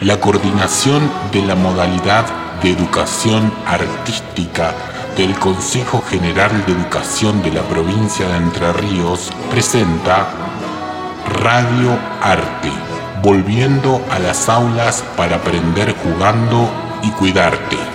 la coordinación de la modalidad de educación artística del Consejo General de Educación de la provincia de Entre Ríos presenta Radio Arte, volviendo a las aulas para aprender jugando y cuidarte.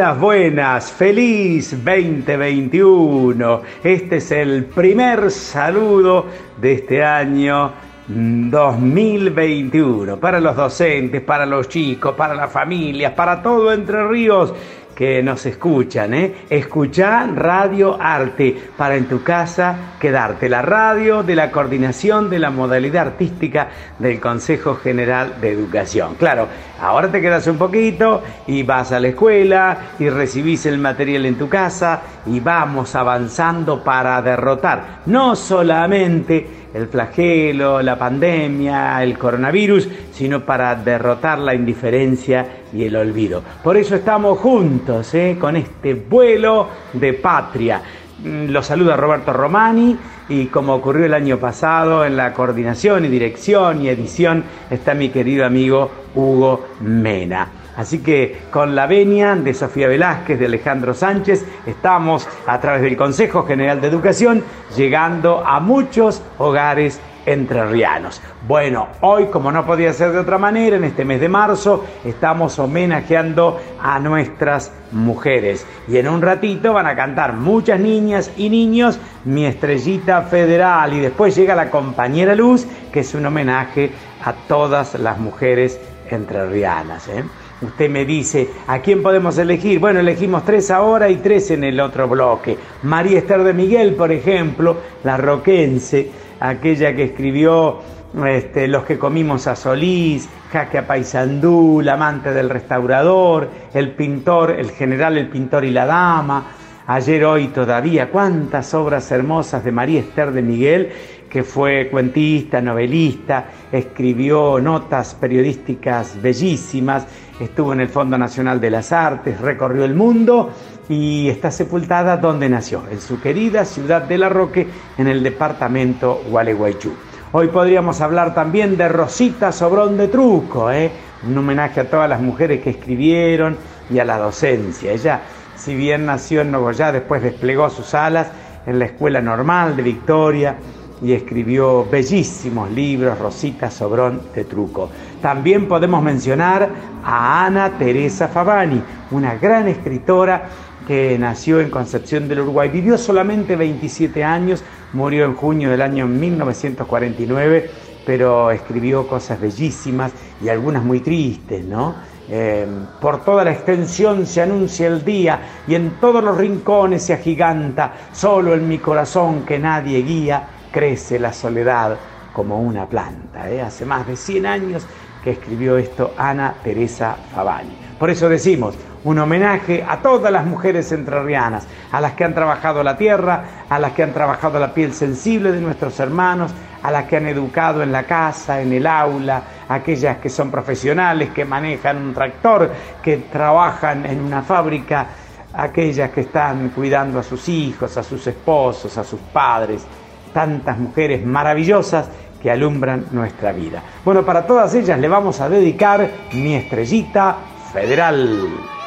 Buenas, buenas, feliz 2021. Este es el primer saludo de este año 2021 para los docentes, para los chicos, para las familias, para todo Entre Ríos que nos escuchan, ¿eh? Escuchá Radio Arte para en tu casa quedarte. La radio de la coordinación de la modalidad artística del Consejo General de Educación. Claro, ahora te quedas un poquito y vas a la escuela y recibís el material en tu casa y vamos avanzando para derrotar no solamente el flagelo, la pandemia, el coronavirus, sino para derrotar la indiferencia y el olvido. Por eso estamos juntos ¿eh? con este vuelo de patria. Mm, Los saluda Roberto Romani y como ocurrió el año pasado en la coordinación y dirección y edición está mi querido amigo Hugo Mena. Así que con la venia de Sofía Velázquez, de Alejandro Sánchez, estamos a través del Consejo General de Educación llegando a muchos hogares entrerrianos. Bueno, hoy como no podía ser de otra manera, en este mes de marzo estamos homenajeando a nuestras mujeres y en un ratito van a cantar muchas niñas y niños Mi Estrellita Federal y después llega la compañera Luz, que es un homenaje a todas las mujeres entrerrianas. ¿eh? Usted me dice, ¿a quién podemos elegir? Bueno, elegimos tres ahora y tres en el otro bloque. María Esther de Miguel, por ejemplo, la roquense, aquella que escribió este, Los que comimos a Solís, Jaque a Paysandú, La amante del restaurador, El pintor, el general, el pintor y la dama, Ayer, hoy, todavía, cuántas obras hermosas de María Esther de Miguel que fue cuentista, novelista, escribió notas periodísticas bellísimas, estuvo en el Fondo Nacional de las Artes, recorrió el mundo y está sepultada donde nació, en su querida ciudad de La Roque, en el departamento Gualeguaychú. Hoy podríamos hablar también de Rosita Sobrón de Truco, ¿eh? un homenaje a todas las mujeres que escribieron y a la docencia. Ella, si bien nació en Nogoyá, después desplegó sus alas en la Escuela Normal de Victoria, y escribió bellísimos libros, Rosita Sobrón de Truco. También podemos mencionar a Ana Teresa Favani, una gran escritora que nació en Concepción del Uruguay. Vivió solamente 27 años, murió en junio del año 1949, pero escribió cosas bellísimas y algunas muy tristes, ¿no? Eh, por toda la extensión se anuncia el día y en todos los rincones se agiganta, solo en mi corazón que nadie guía crece la soledad como una planta. ¿eh? Hace más de 100 años que escribió esto Ana Teresa Favani. Por eso decimos, un homenaje a todas las mujeres entrerrianas, a las que han trabajado la tierra, a las que han trabajado la piel sensible de nuestros hermanos, a las que han educado en la casa, en el aula, aquellas que son profesionales, que manejan un tractor, que trabajan en una fábrica, aquellas que están cuidando a sus hijos, a sus esposos, a sus padres, tantas mujeres maravillosas que alumbran nuestra vida. Bueno, para todas ellas le vamos a dedicar mi estrellita federal.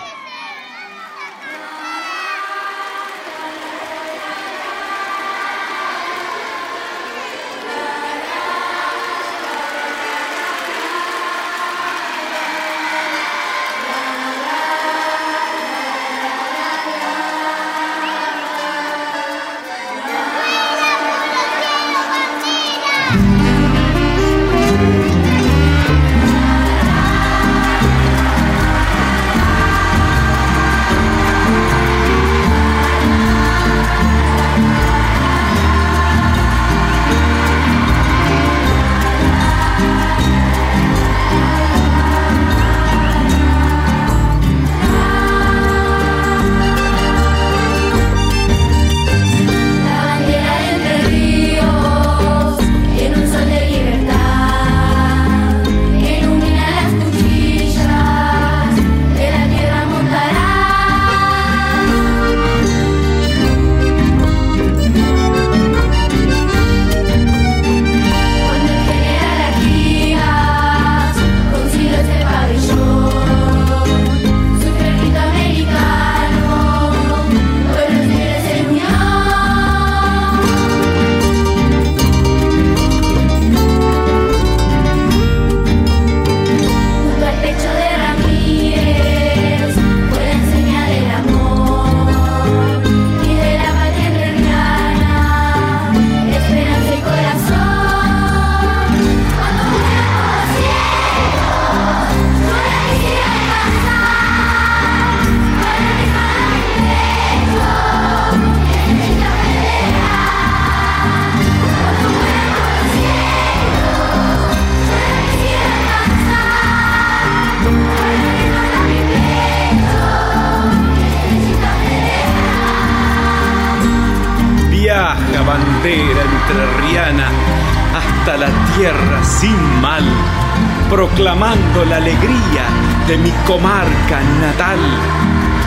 Comarca natal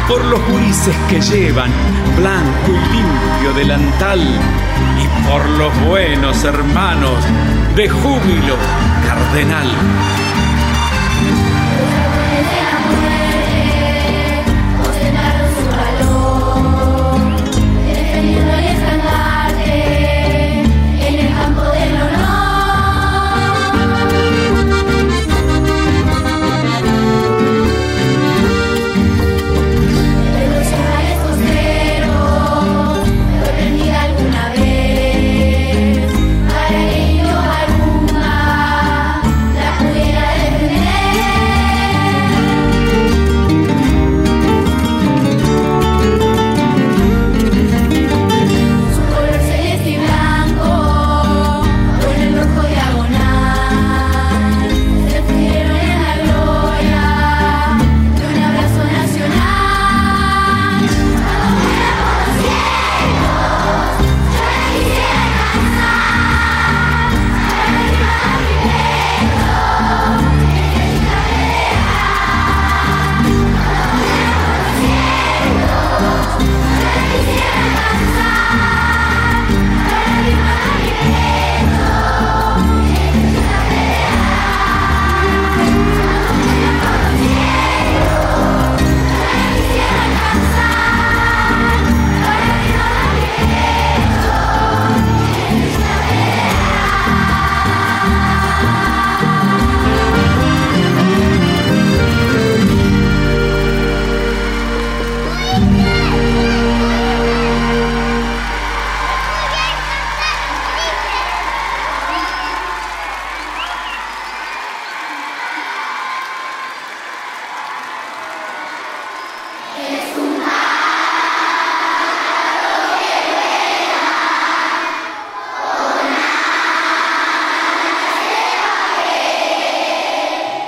por los juices que llevan blanco y limpio delantal y por los buenos hermanos de júbilo cardenal.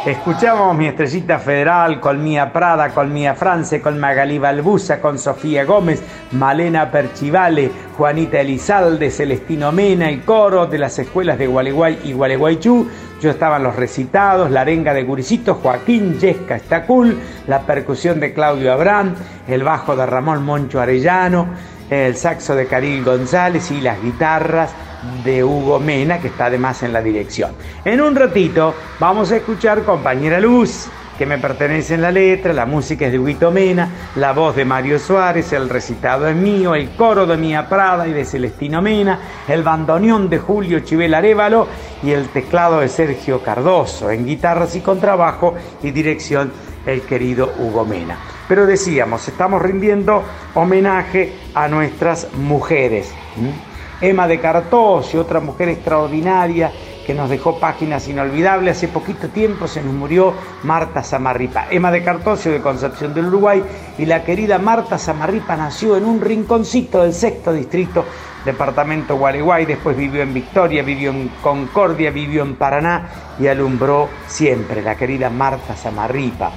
Escuchamos mi estrellita federal con Mía Prada, con Mía France, con Magalí Balbusa, con Sofía Gómez, Malena Perchivale, Juanita Elizalde, Celestino Mena, el coro de las escuelas de Gualeguay y Gualeguaychú. Yo estaban los recitados, la arenga de Guricito, Joaquín Yesca Estacul, la percusión de Claudio Abrán, el bajo de Ramón Moncho Arellano, el saxo de Caril González y las guitarras de Hugo Mena, que está además en la dirección. En un ratito vamos a escuchar Compañera Luz, que me pertenece en la letra, la música es de Hugo Mena, la voz de Mario Suárez, el recitado es mío, el coro de Mía Prada y de Celestino Mena, el bandoneón de Julio Chivel Arevalo y el teclado de Sergio Cardoso, en guitarras y contrabajo y dirección el querido Hugo Mena. Pero decíamos, estamos rindiendo homenaje a nuestras mujeres. Emma de Cartosio, otra mujer extraordinaria que nos dejó páginas inolvidables. Hace poquito tiempo se nos murió Marta Samarripa. Emma de Cartosio de Concepción del Uruguay y la querida Marta Samarripa nació en un rinconcito del sexto distrito, departamento Gualeguay, después vivió en Victoria, vivió en Concordia, vivió en Paraná y alumbró siempre la querida Marta Samarripa.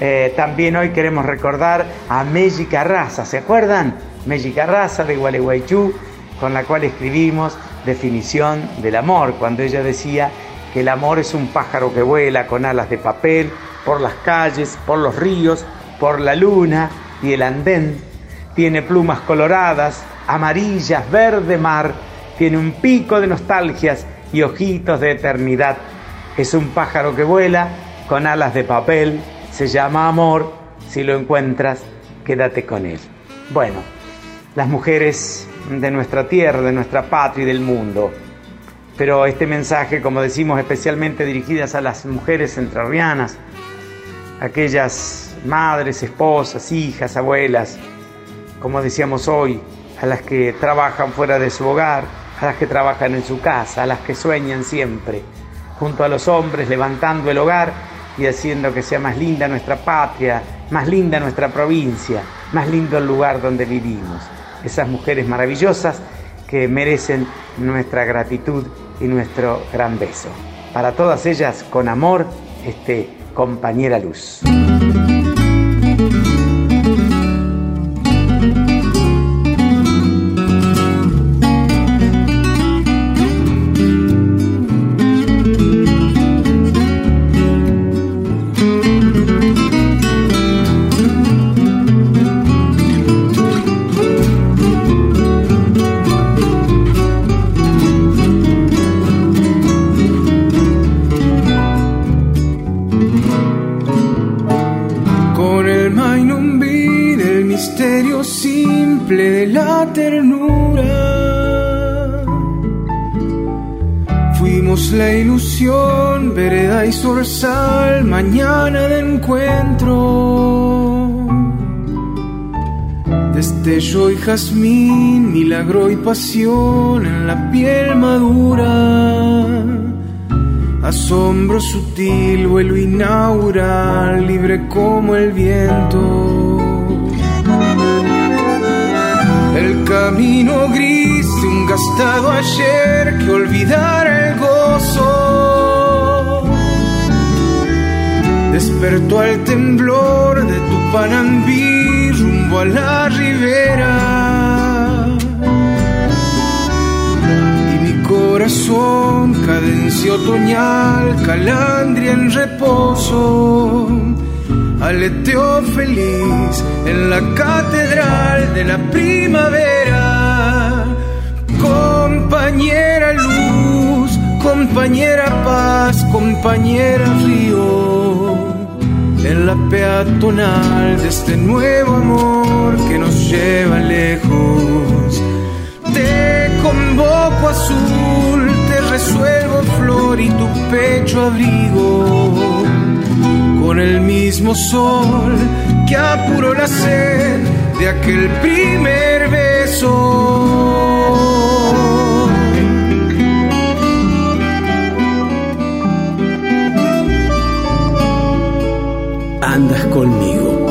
Eh, también hoy queremos recordar a Meji Carraza, ¿se acuerdan? Meji Carraza de Gualeguaychú con la cual escribimos definición del amor, cuando ella decía que el amor es un pájaro que vuela con alas de papel por las calles, por los ríos, por la luna y el andén. Tiene plumas coloradas, amarillas, verde mar, tiene un pico de nostalgias y ojitos de eternidad. Es un pájaro que vuela con alas de papel, se llama amor, si lo encuentras, quédate con él. Bueno, las mujeres de nuestra tierra, de nuestra patria y del mundo. Pero este mensaje, como decimos, especialmente dirigidas a las mujeres entrerrianas, aquellas madres, esposas, hijas, abuelas, como decíamos hoy, a las que trabajan fuera de su hogar, a las que trabajan en su casa, a las que sueñan siempre, junto a los hombres, levantando el hogar y haciendo que sea más linda nuestra patria, más linda nuestra provincia, más lindo el lugar donde vivimos esas mujeres maravillosas que merecen nuestra gratitud y nuestro gran beso. Para todas ellas, con amor, este compañera luz. Jazmín, milagro y pasión en la piel madura asombro sutil, vuelo inaugural, libre como el viento. El camino gris de un gastado ayer que olvidara el gozo. Despertó al temblor de tu panambí rumbo a la ribera. Corazón, cadencia otoñal, calandria en reposo aleteo feliz en la catedral de la primavera. Compañera luz, compañera paz, compañera río, en la peatonal de este nuevo amor que nos lleva lejos. Te convoco azul, te resuelvo flor y tu pecho abrigo con el mismo sol que apuró la sed de aquel primer beso. Andas conmigo,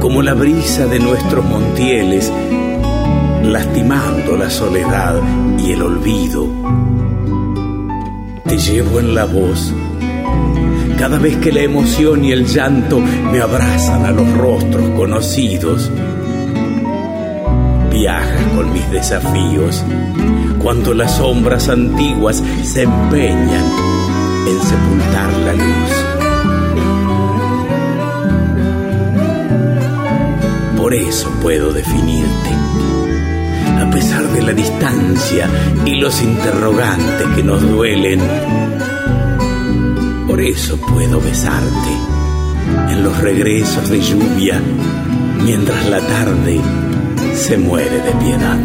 como la brisa de nuestros montieles, lastimando la soledad y el olvido. Te llevo en la voz cada vez que la emoción y el llanto me abrazan a los rostros conocidos. Viajas con mis desafíos cuando las sombras antiguas se empeñan en sepultar la luz. Por eso puedo definirte, pesar de la distancia y los interrogantes que nos duelen por eso puedo besarte en los regresos de lluvia mientras la tarde se muere de piedad.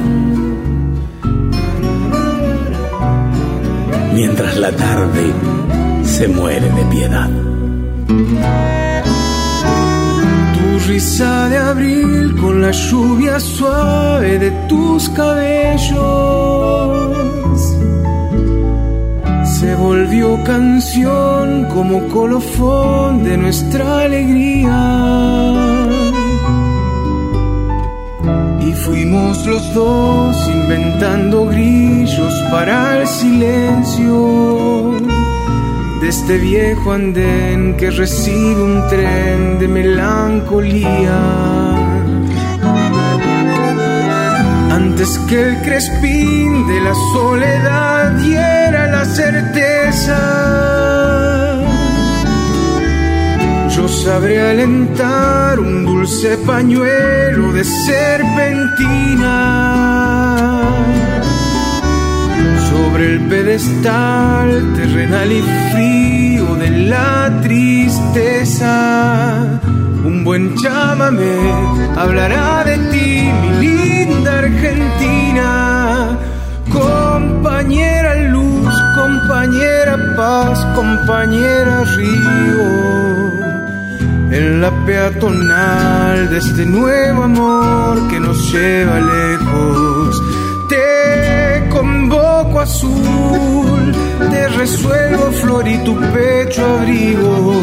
Mientras la tarde se muere de piedad. Tu risa de abril con la lluvia suave de tus cabellos se volvió canción como colofón de nuestra alegría. Y fuimos los dos inventando grillos para el silencio de este viejo andén que recibe un tren de melancolía antes que el crespín de la soledad diera la certeza. Yo sabré alentar un dulce pañuelo de serpentina sobre el pedestal terrenal y frío de la tristeza. Un buen chámame hablará de ti, mi linda Argentina. Compañera luz, compañera paz, compañera río. En la peatonal de este nuevo amor que nos lleva lejos, azul, te resuelvo flor y tu pecho abrigo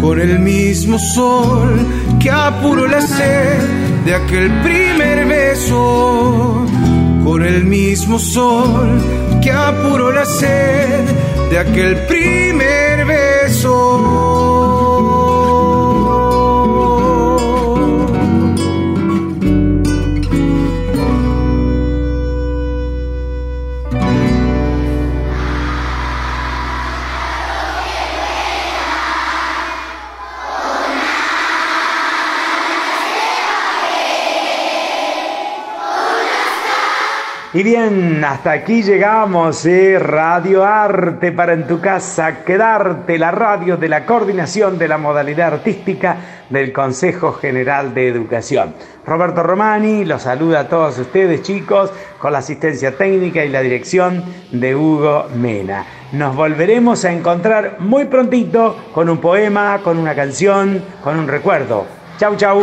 con el mismo sol que apuró la sed de aquel primer beso, con el mismo sol que apuró la sed de aquel primer Y bien, hasta aquí llegamos, ¿eh? Radio Arte para en tu casa, quedarte, la radio de la coordinación de la modalidad artística del Consejo General de Educación. Roberto Romani los saluda a todos ustedes, chicos, con la asistencia técnica y la dirección de Hugo Mena. Nos volveremos a encontrar muy prontito con un poema, con una canción, con un recuerdo. Chau, chau.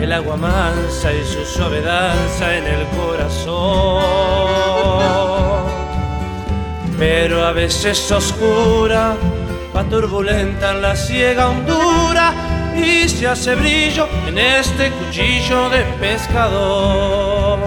el agua mansa y su suave danza en el corazón. Pero a veces oscura, va turbulenta en la ciega hondura y se hace brillo en este cuchillo de pescador.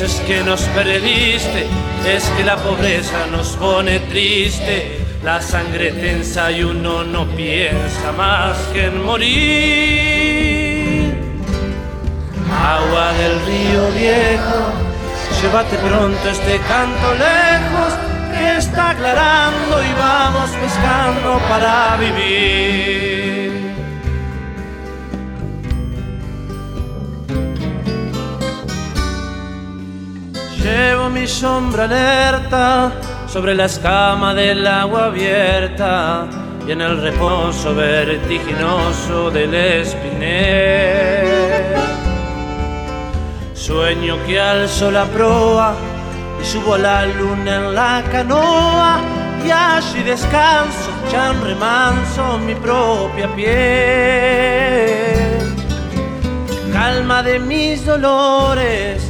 Es que nos perdiste, es que la pobreza nos pone triste, la sangre tensa y uno no piensa más que en morir. Agua del río viejo, llévate pronto este canto lejos que está aclarando y vamos pescando para vivir. Llevo mi sombra alerta sobre la escama del agua abierta y en el reposo vertiginoso del espinel. Sueño que alzo la proa y subo a la luna en la canoa y allí descanso, ya remanso mi propia piel. Calma de mis dolores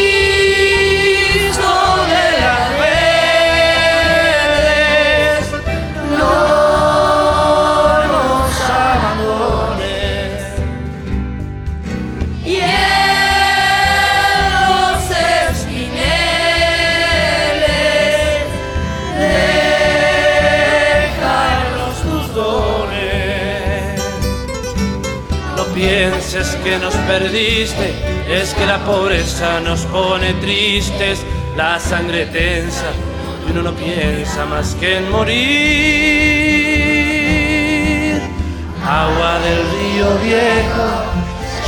Que nos perdiste, es que la pobreza nos pone tristes, la sangre tensa y uno no piensa más que en morir. Agua del río viejo,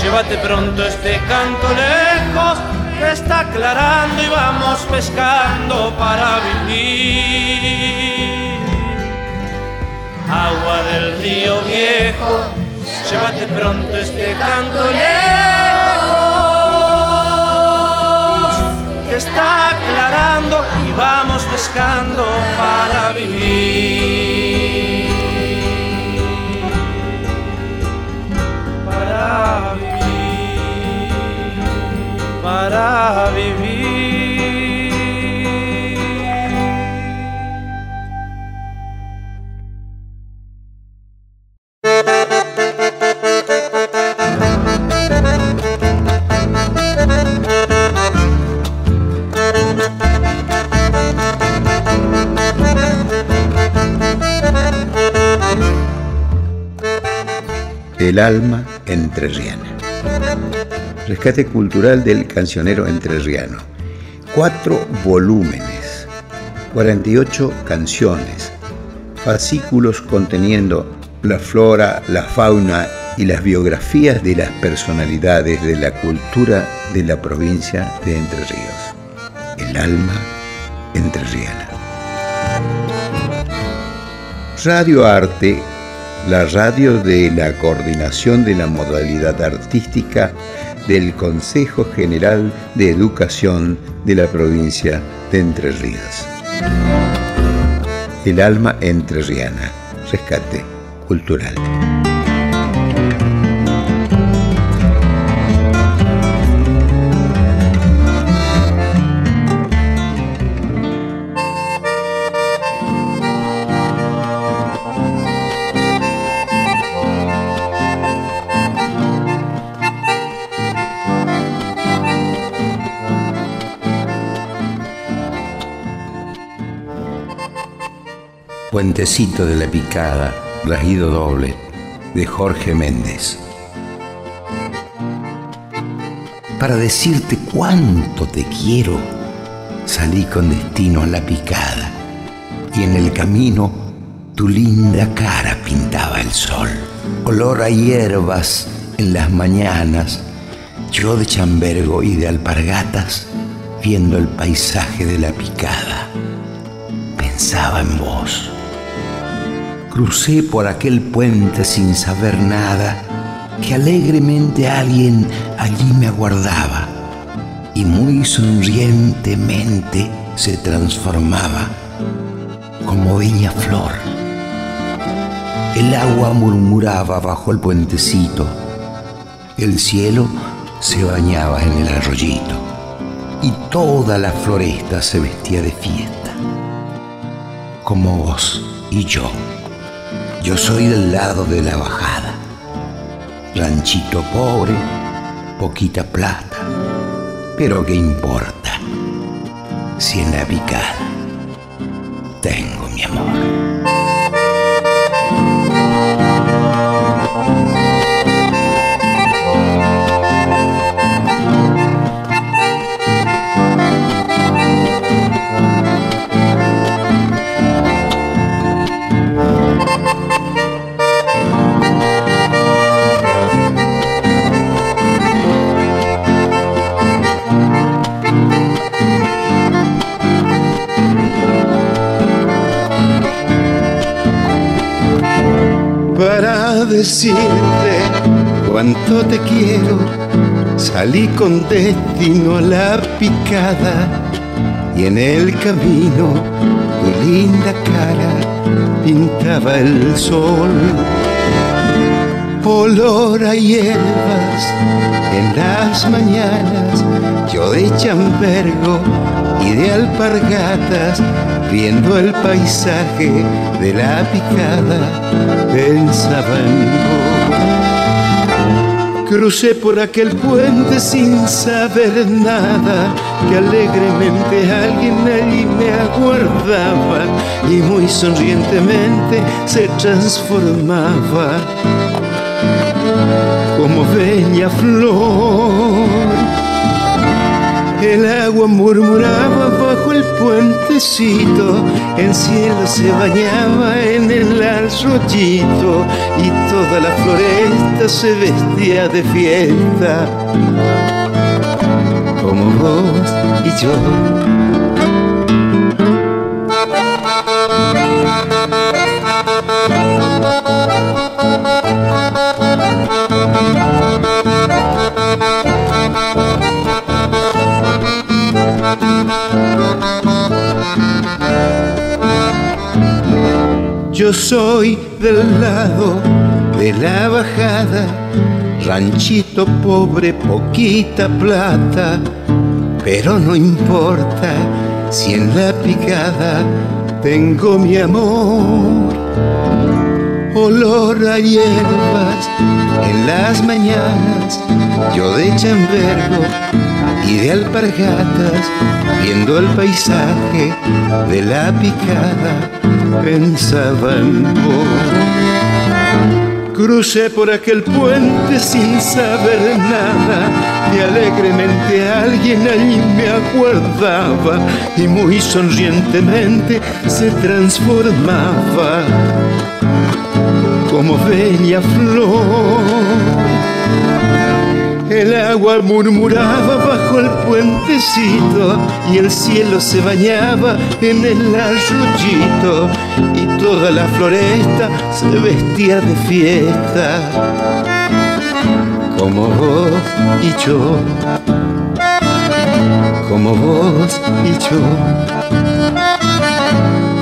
llévate pronto este canto lejos, que está aclarando y vamos pescando para vivir. Agua del río viejo, llévate pronto este canto lejos que está aclarando y vamos pescando para vivir. Para vivir, para vivir. El alma entrerriana. Rescate cultural del cancionero entrerriano. Cuatro volúmenes, 48 canciones, fascículos conteniendo la flora, la fauna y las biografías de las personalidades de la cultura de la provincia de Entre Ríos. El alma entrerriana. Radio Arte la radio de la coordinación de la modalidad artística del Consejo General de Educación de la provincia de Entre Ríos. El alma entrerriana. Rescate cultural. Puentecito de la Picada, Rajido Doble, de Jorge Méndez. Para decirte cuánto te quiero, salí con destino a la picada y en el camino tu linda cara pintaba el sol. Olor a hierbas en las mañanas, yo de chambergo y de alpargatas, viendo el paisaje de la picada, pensaba en vos. Crucé por aquel puente sin saber nada, que alegremente alguien allí me aguardaba y muy sonrientemente se transformaba como bella flor. El agua murmuraba bajo el puentecito, el cielo se bañaba en el arroyito y toda la floresta se vestía de fiesta, como vos y yo. Yo soy del lado de la bajada. Ranchito pobre, poquita plata. Pero ¿qué importa? Si en la picada tengo mi amor. Decirte cuánto te quiero. Salí con destino a la picada y en el camino tu linda cara pintaba el sol. Olor a hierbas en las mañanas, de chambergo y de alpargatas, viendo el paisaje de la picada, pensaba en vos. Crucé por aquel puente sin saber nada, que alegremente alguien allí me aguardaba y muy sonrientemente se transformaba como bella flor el agua murmuraba bajo el puentecito, el cielo se bañaba en el arroyito y toda la floresta se vestía de fiesta, como vos y yo Yo soy del lado de la bajada, ranchito pobre, poquita plata, pero no importa si en la picada tengo mi amor. Olor a hierbas en las mañanas, yo de chambergo y de alpargatas, viendo el paisaje de la picada, pensaba en vos. Crucé por aquel puente sin saber nada y alegremente alguien allí me aguardaba y muy sonrientemente se transformaba como bella flor el agua murmuraba el puentecito y el cielo se bañaba en el arroyito y toda la floresta se vestía de fiesta. Como vos y yo, como vos y yo,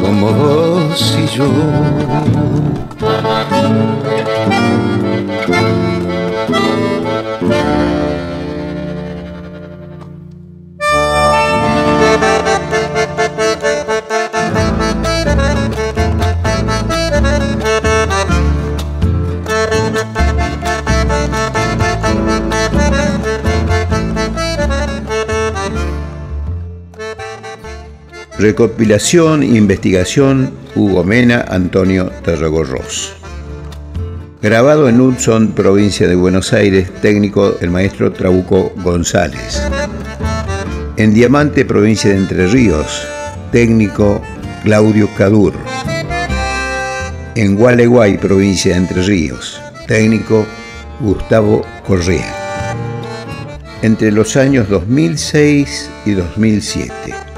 como vos y yo. Recopilación e investigación Hugo Mena, Antonio Terragorros. Grabado en Hudson, provincia de Buenos Aires, técnico el maestro Trabuco González. En Diamante, provincia de Entre Ríos, técnico Claudio Cadur. En Gualeguay, provincia de Entre Ríos, técnico Gustavo Correa. Entre los años 2006 y 2007.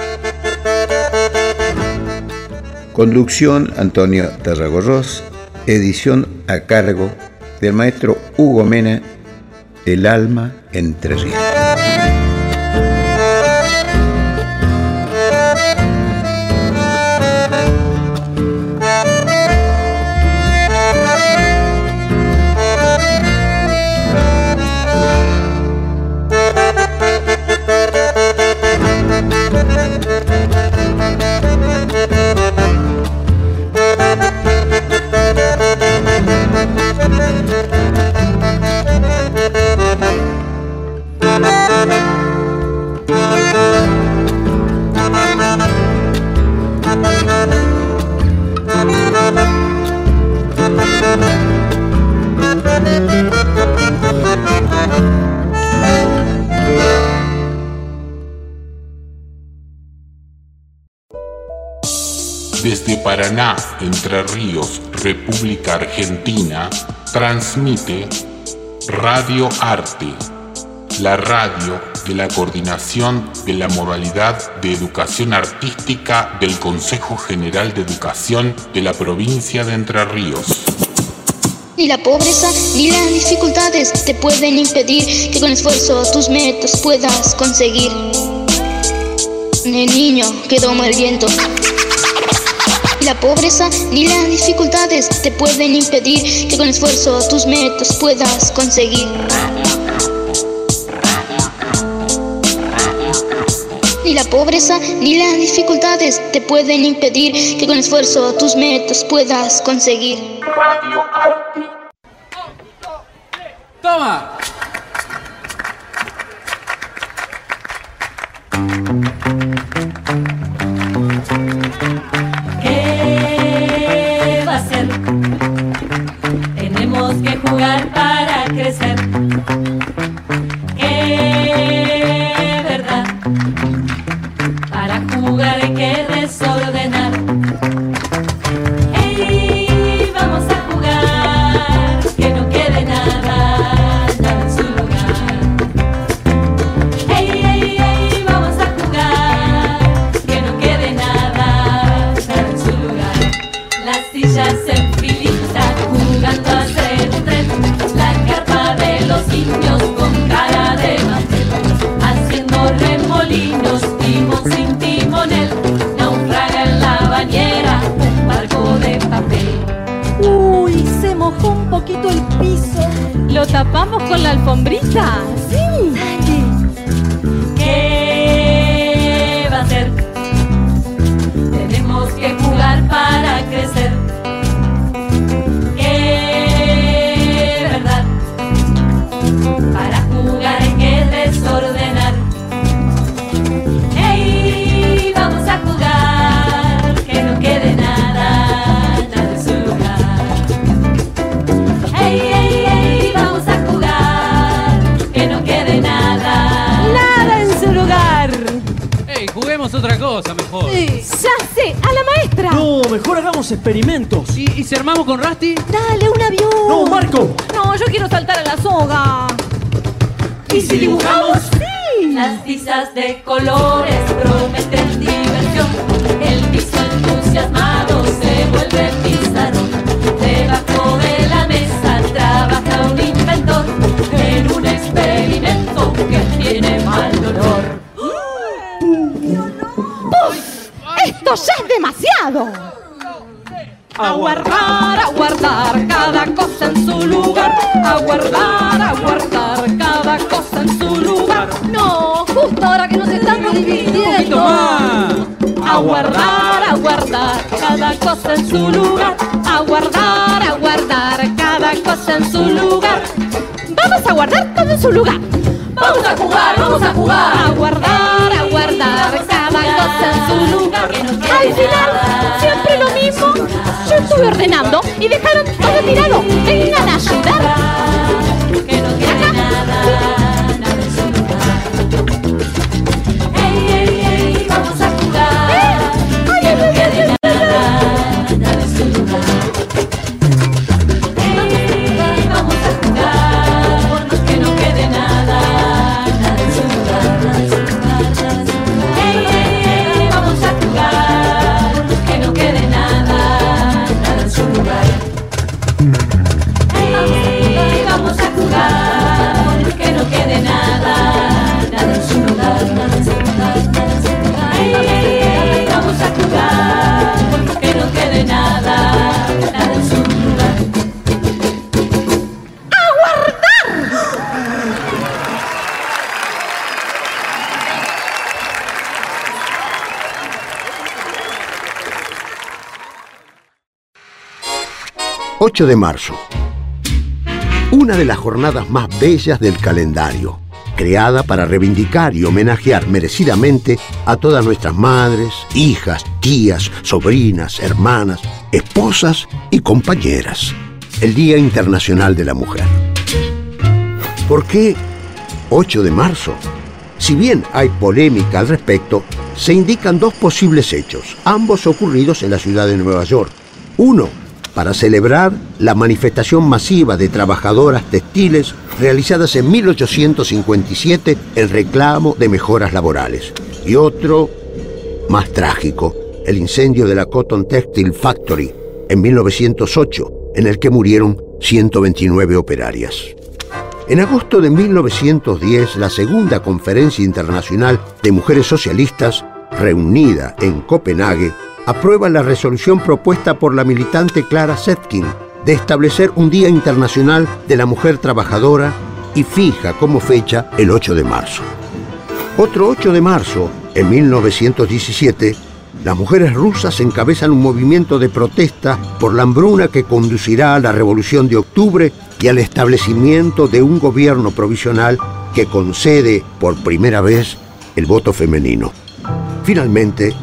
Conducción Antonio Tarragorros, edición a cargo del maestro Hugo Mena, El alma entre ríos. Entre Ríos, República Argentina, transmite Radio Arte, la radio de la Coordinación de la Modalidad de Educación Artística del Consejo General de Educación de la provincia de Entre Ríos. Ni la pobreza ni las dificultades te pueden impedir que con esfuerzo tus metas puedas conseguir. El niño que doma el viento. Ni la pobreza ni las dificultades te pueden impedir que con esfuerzo tus metas puedas conseguir. Ni la pobreza ni las dificultades te pueden impedir que con esfuerzo tus metas puedas conseguir. ¡Toma! si armamos con Rusty? Dale, un avión. No, Marco. No, yo quiero saltar a la soga. ¿Y si dibujamos? Sí. Las tizas de colores prometen diversión. El piso entusiasmado se vuelve pizarrón. Debajo de la mesa trabaja un inventor en un experimento que tiene mal olor. Esto ya es demasiado. A guardar, a guardar cada cosa en su lugar. A guardar, a guardar cada cosa en su lugar. No, justo ahora que nos estamos dividiendo. A guardar, a guardar cada cosa en su lugar. A guardar, a guardar cada cosa en su lugar. Vamos a guardar todo en su lugar. Vamos a jugar, vamos a jugar. A guardar, a guardar cada cosa en su lugar. Al final, siempre lo mismo. Yo estuve ordenando y dejaron todo tirado. Vengan a ayudar. ...8 de marzo... Una de las jornadas más bellas del calendario... ...creada para reivindicar y homenajear merecidamente... ...a todas nuestras madres, hijas, tías, sobrinas, hermanas... ...esposas y compañeras... ...el Día Internacional de la Mujer... ¿Por qué 8 de marzo? Si bien hay polémica al respecto, se indican dos posibles hechos, ambos ocurridos en la ciudad de Nueva York. Uno, para celebrar la manifestación masiva de trabajadoras textiles realizadas en 1857 en reclamo de mejoras laborales. Y otro, más trágico, el incendio de la Cotton Textile Factory en 1908, en el que murieron 129 operarias. En agosto de 1910, la segunda Conferencia Internacional de Mujeres Socialistas, reunida en Copenhague, aprueba la resolución propuesta por la militante Clara Zetkin de establecer un Día Internacional de la Mujer Trabajadora y fija como fecha el 8 de marzo. Otro 8 de marzo, en 1917, las mujeres rusas encabezan un movimiento de protesta por la hambruna que conducirá a la Revolución de Octubre y al establecimiento de un gobierno provisional que concede por primera vez el voto femenino. Finalmente,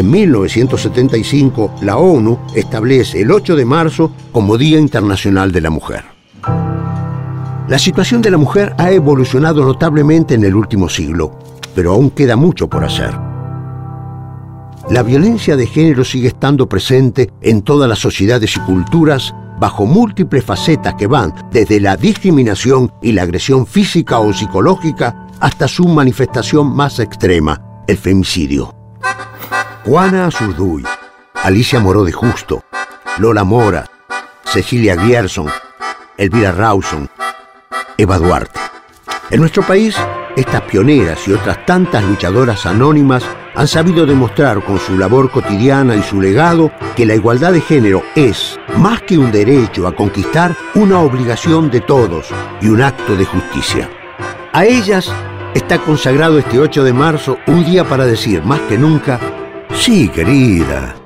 en 1975, la ONU establece el 8 de marzo como Día Internacional de la Mujer. La situación de la mujer ha evolucionado notablemente en el último siglo, pero aún queda mucho por hacer. La violencia de género sigue estando presente en todas las sociedades y culturas bajo múltiples facetas que van desde la discriminación y la agresión física o psicológica hasta su manifestación más extrema, el femicidio. Juana Azurduy, Alicia Moró de Justo, Lola Mora, Cecilia Gierson, Elvira Rawson, Eva Duarte. En nuestro país, estas pioneras y otras tantas luchadoras anónimas han sabido demostrar con su labor cotidiana y su legado que la igualdad de género es, más que un derecho a conquistar, una obligación de todos y un acto de justicia. A ellas está consagrado este 8 de marzo un día para decir más que nunca, sí querida,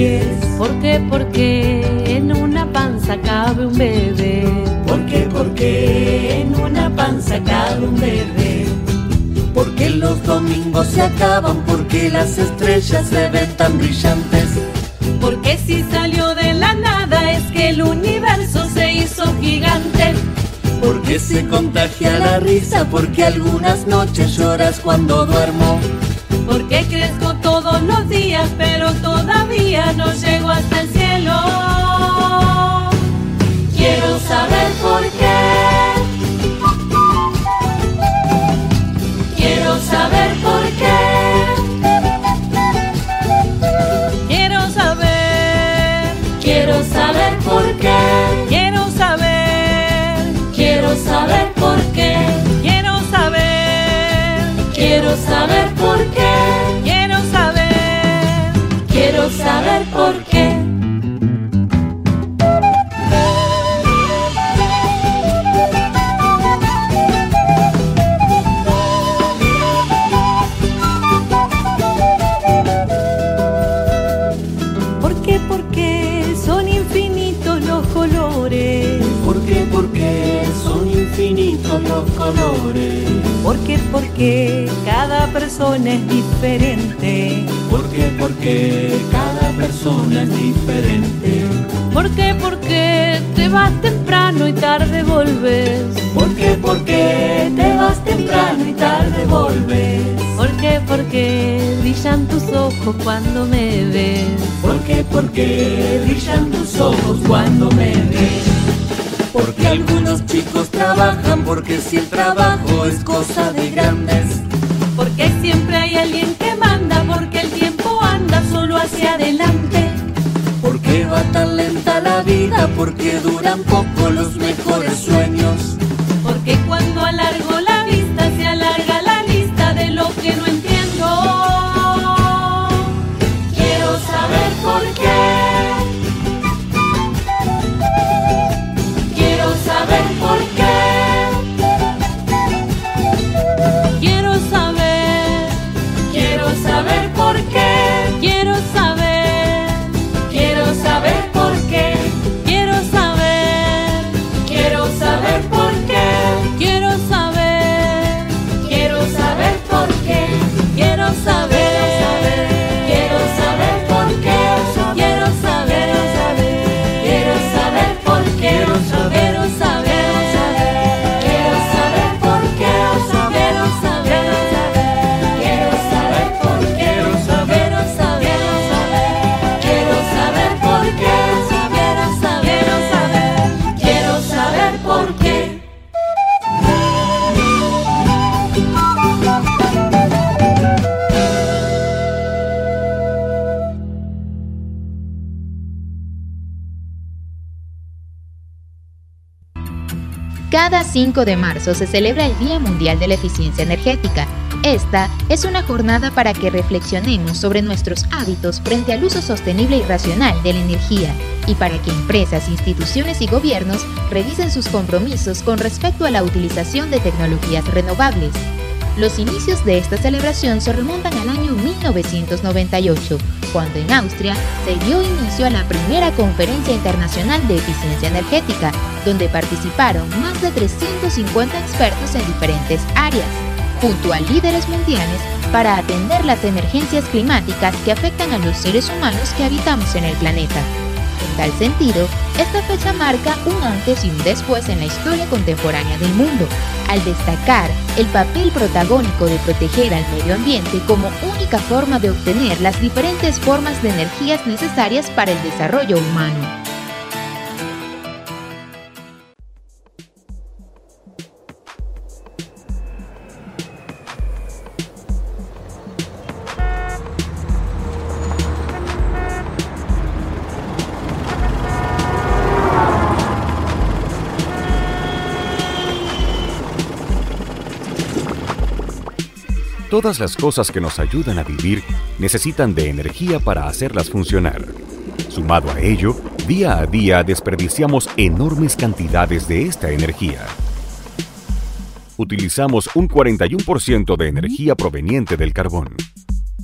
pies? ¿Por qué, por qué en una panza cabe un bebé? ¿Por qué, por qué en una panza cabe un bebé? Porque los domingos se acaban, porque las estrellas se ven tan brillantes. Porque si salió de la nada es que el universo se hizo gigante. Porque se contagia la risa, porque algunas noches lloras cuando duermo. Porque crezco todos los días, pero no llego hasta el cielo. Quiero saber por qué. Quiero saber por qué. Quiero saber, Quiero saber por qué. quiero saber, Quiero saber por qué. quiero saber, Quiero saber por qué. Por qué. ¿Por qué, por qué son infinitos los colores? ¿Por qué, por qué son infinitos los colores? ¿Por qué, por qué cada persona es diferente? ¿Por qué, por qué cada persona es diferente? ¿Por qué, por qué te vas temprano y tarde volves? ¿Por qué, por qué te vas temprano y tarde volves? ¿Por qué, por qué brillan tus ojos cuando me ves? ¿Por qué, por qué brillan tus ojos cuando me ves? Porque algunos chicos trabajan, porque si el trabajo es cosa de grandes. Porque siempre hay alguien que manda, porque el tiempo anda solo hacia adelante. Porque va tan lenta la vida, porque duran poco los mejores sueños. 5 de marzo se celebra el Día Mundial de la Eficiencia Energética. Esta es una jornada para que reflexionemos sobre nuestros hábitos frente al uso sostenible y racional de la energía y para que empresas, instituciones y gobiernos revisen sus compromisos con respecto a la utilización de tecnologías renovables. Los inicios de esta celebración se remontan al año 1998, cuando en Austria se dio inicio a la primera Conferencia Internacional de Eficiencia Energética, donde participaron más de 350 expertos en diferentes áreas, junto a líderes mundiales, para atender las emergencias climáticas que afectan a los seres humanos que habitamos en el planeta. En tal sentido, esta fecha marca un antes y un después en la historia contemporánea del mundo, al destacar el papel protagónico de proteger al medio ambiente como única forma de obtener las diferentes formas de energías necesarias para el desarrollo humano. Todas las cosas que nos ayudan a vivir necesitan de energía para hacerlas funcionar. Sumado a ello, día a día desperdiciamos enormes cantidades de esta energía. Utilizamos un 41% de energía proveniente del carbón.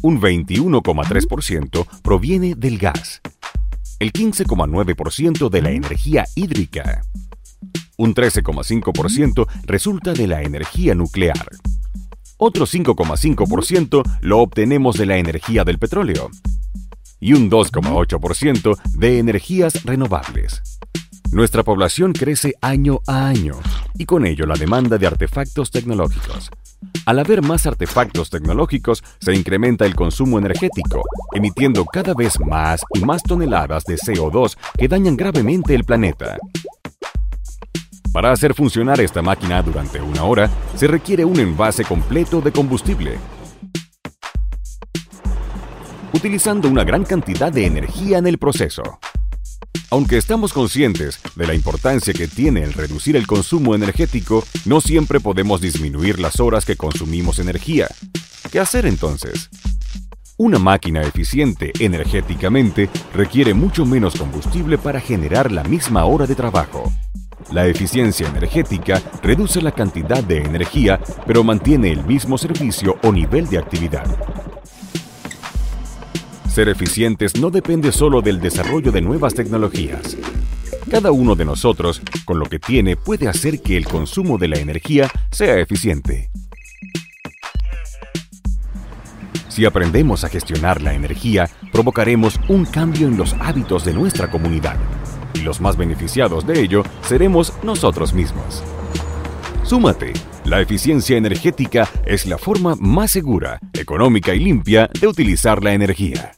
Un 21,3% proviene del gas. El 15,9% de la energía hídrica. Un 13,5% resulta de la energía nuclear. Otro 5,5% lo obtenemos de la energía del petróleo y un 2,8% de energías renovables. Nuestra población crece año a año y con ello la demanda de artefactos tecnológicos. Al haber más artefactos tecnológicos, se incrementa el consumo energético, emitiendo cada vez más y más toneladas de CO2 que dañan gravemente el planeta. Para hacer funcionar esta máquina durante una hora, se requiere un envase completo de combustible, utilizando una gran cantidad de energía en el proceso. Aunque estamos conscientes de la importancia que tiene el reducir el consumo energético, no siempre podemos disminuir las horas que consumimos energía. ¿Qué hacer entonces? Una máquina eficiente energéticamente requiere mucho menos combustible para generar la misma hora de trabajo. La eficiencia energética reduce la cantidad de energía, pero mantiene el mismo servicio o nivel de actividad. Ser eficientes no depende solo del desarrollo de nuevas tecnologías. Cada uno de nosotros, con lo que tiene, puede hacer que el consumo de la energía sea eficiente. Si aprendemos a gestionar la energía, provocaremos un cambio en los hábitos de nuestra comunidad y los más beneficiados de ello seremos nosotros mismos. Súmate. La eficiencia energética es la forma más segura, económica y limpia de utilizar la energía.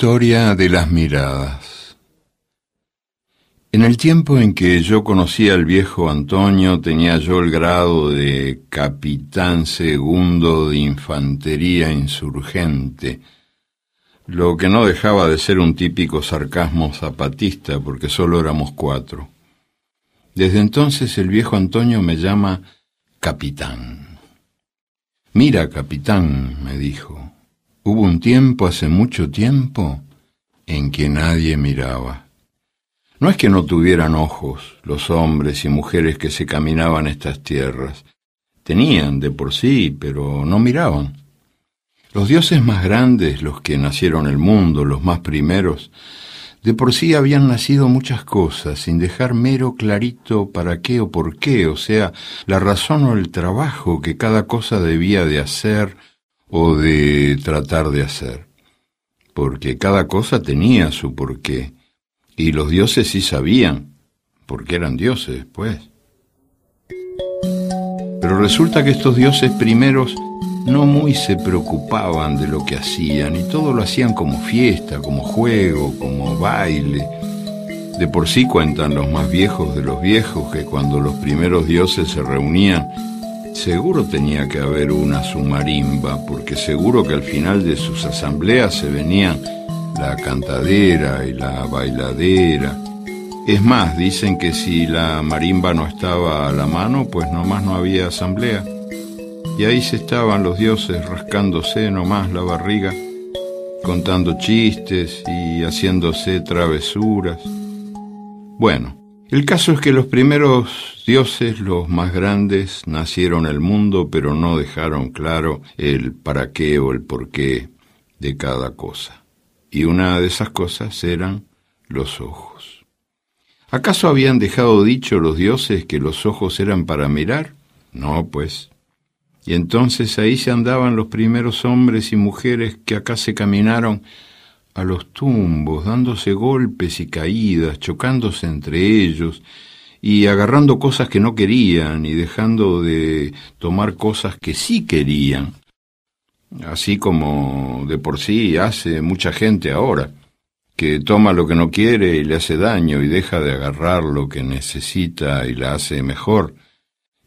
Historia de las miradas. En el tiempo en que yo conocí al viejo Antonio tenía yo el grado de capitán segundo de infantería insurgente, lo que no dejaba de ser un típico sarcasmo zapatista porque solo éramos cuatro. Desde entonces el viejo Antonio me llama capitán. Mira, capitán, me dijo, Hubo un tiempo, hace mucho tiempo, en que nadie miraba. No es que no tuvieran ojos los hombres y mujeres que se caminaban estas tierras. Tenían de por sí, pero no miraban. Los dioses más grandes, los que nacieron el mundo, los más primeros, de por sí habían nacido muchas cosas, sin dejar mero clarito para qué o por qué, o sea, la razón o el trabajo que cada cosa debía de hacer, o de tratar de hacer, porque cada cosa tenía su porqué, y los dioses sí sabían, porque eran dioses, pues. Pero resulta que estos dioses primeros no muy se preocupaban de lo que hacían, y todo lo hacían como fiesta, como juego, como baile. De por sí cuentan los más viejos de los viejos que cuando los primeros dioses se reunían Seguro tenía que haber una sumarimba, porque seguro que al final de sus asambleas se venían la cantadera y la bailadera. Es más, dicen que si la marimba no estaba a la mano, pues nomás no había asamblea. Y ahí se estaban los dioses rascándose nomás la barriga, contando chistes y haciéndose travesuras. Bueno, el caso es que los primeros dioses, los más grandes, nacieron el mundo, pero no dejaron claro el para qué o el por qué de cada cosa. Y una de esas cosas eran los ojos. ¿Acaso habían dejado dicho los dioses que los ojos eran para mirar? No, pues. Y entonces ahí se andaban los primeros hombres y mujeres que acá se caminaron a los tumbos, dándose golpes y caídas, chocándose entre ellos, y agarrando cosas que no querían y dejando de tomar cosas que sí querían, así como de por sí hace mucha gente ahora, que toma lo que no quiere y le hace daño y deja de agarrar lo que necesita y la hace mejor,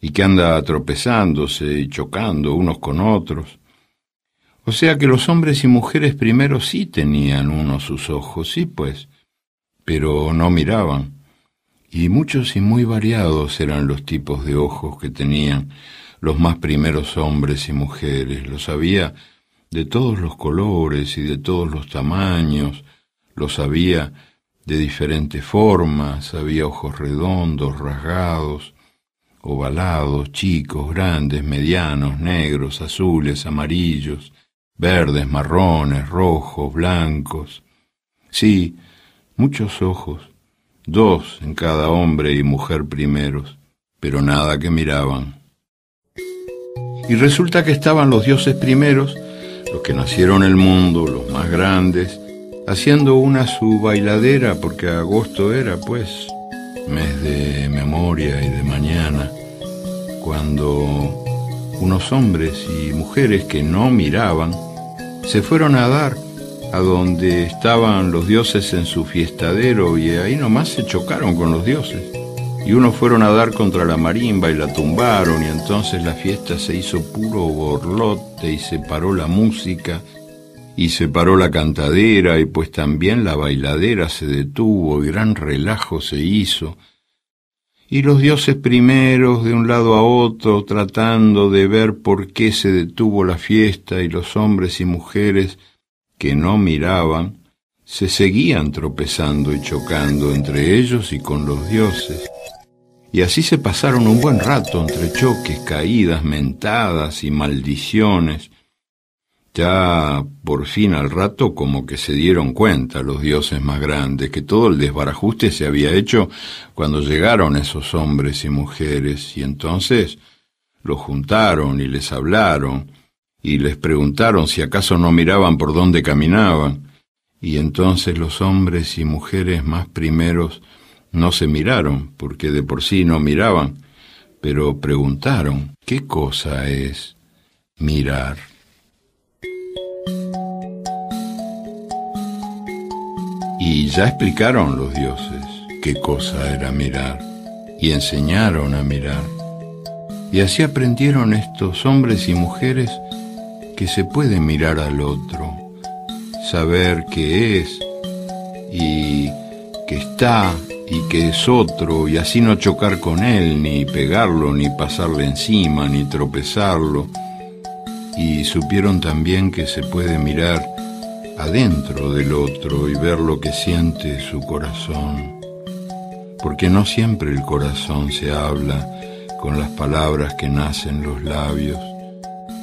y que anda tropezándose y chocando unos con otros. O sea que los hombres y mujeres primero sí tenían uno sus ojos, sí pues, pero no miraban. Y muchos y muy variados eran los tipos de ojos que tenían los más primeros hombres y mujeres. Los había de todos los colores y de todos los tamaños, los había de diferentes formas, había ojos redondos, rasgados, ovalados, chicos, grandes, medianos, negros, azules, amarillos, verdes, marrones, rojos, blancos. Sí, muchos ojos, dos en cada hombre y mujer primeros, pero nada que miraban. Y resulta que estaban los dioses primeros, los que nacieron el mundo, los más grandes, haciendo una su bailadera, porque agosto era, pues, mes de memoria y de mañana, cuando unos hombres y mujeres que no miraban, se fueron a dar a donde estaban los dioses en su fiestadero y ahí nomás se chocaron con los dioses. Y unos fueron a dar contra la marimba y la tumbaron y entonces la fiesta se hizo puro borlote y se paró la música y se paró la cantadera y pues también la bailadera se detuvo y gran relajo se hizo y los dioses primeros de un lado a otro tratando de ver por qué se detuvo la fiesta y los hombres y mujeres que no miraban se seguían tropezando y chocando entre ellos y con los dioses. Y así se pasaron un buen rato entre choques, caídas, mentadas y maldiciones, ya por fin al rato como que se dieron cuenta los dioses más grandes que todo el desbarajuste se había hecho cuando llegaron esos hombres y mujeres y entonces los juntaron y les hablaron y les preguntaron si acaso no miraban por dónde caminaban y entonces los hombres y mujeres más primeros no se miraron porque de por sí no miraban pero preguntaron ¿qué cosa es mirar? Y ya explicaron los dioses qué cosa era mirar y enseñaron a mirar. Y así aprendieron estos hombres y mujeres que se puede mirar al otro, saber qué es y que está y que es otro y así no chocar con él, ni pegarlo, ni pasarle encima, ni tropezarlo. Y supieron también que se puede mirar adentro del otro y ver lo que siente su corazón. Porque no siempre el corazón se habla con las palabras que nacen los labios.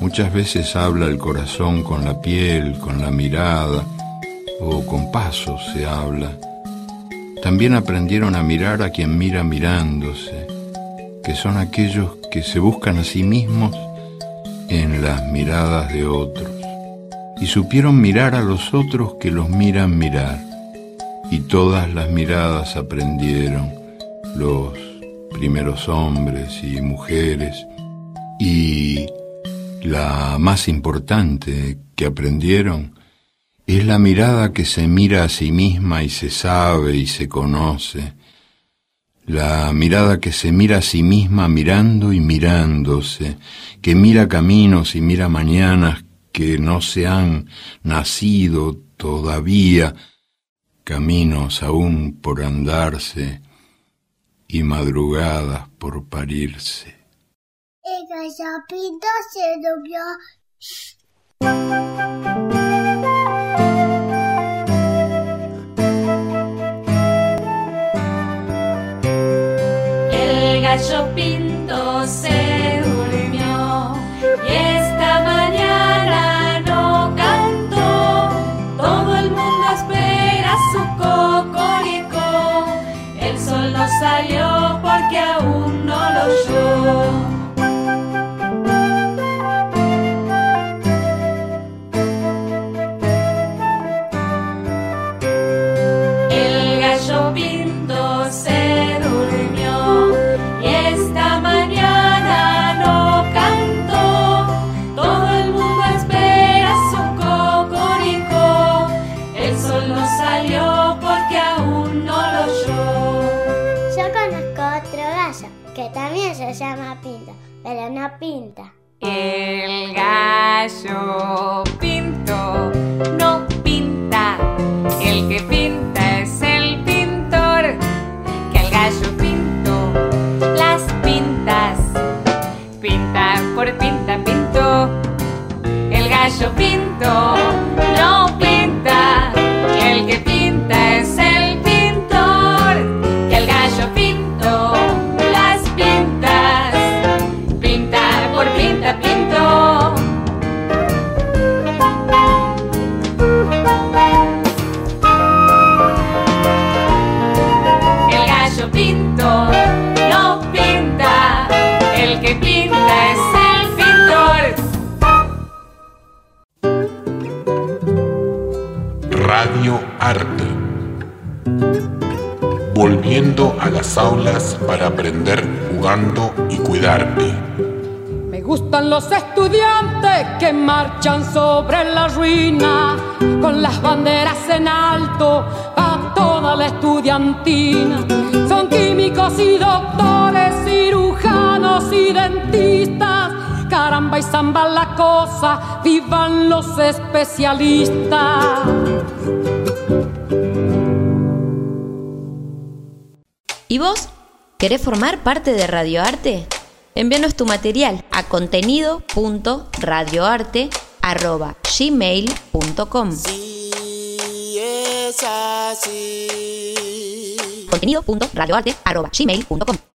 Muchas veces habla el corazón con la piel, con la mirada, o con pasos se habla. También aprendieron a mirar a quien mira mirándose, que son aquellos que se buscan a sí mismos en las miradas de otros. Y supieron mirar a los otros que los miran mirar. Y todas las miradas aprendieron los primeros hombres y mujeres. Y la más importante que aprendieron es la mirada que se mira a sí misma y se sabe y se conoce. La mirada que se mira a sí misma mirando y mirándose, que mira caminos y mira mañanas que no se han nacido todavía, caminos aún por andarse y madrugadas por parirse. El se gallo pinto se llama Pinto, pero no pinta. El gallo pinto no pinta, el que pinta es el pintor, que el gallo pinto las pintas, pinta por pinta pinto, el gallo pinto no pinta, Arte. Volviendo a las aulas para aprender jugando y cuidarte gustan los estudiantes que marchan sobre la ruina con las banderas en alto a toda la estudiantina. Son químicos y doctores, cirujanos y dentistas. Caramba y zamba la cosa, vivan los especialistas. ¿Y vos? ¿Querés formar parte de Radioarte? Envíanos tu material a contenido.radioarte.gmail.com Contenido.radioarte.gmail.com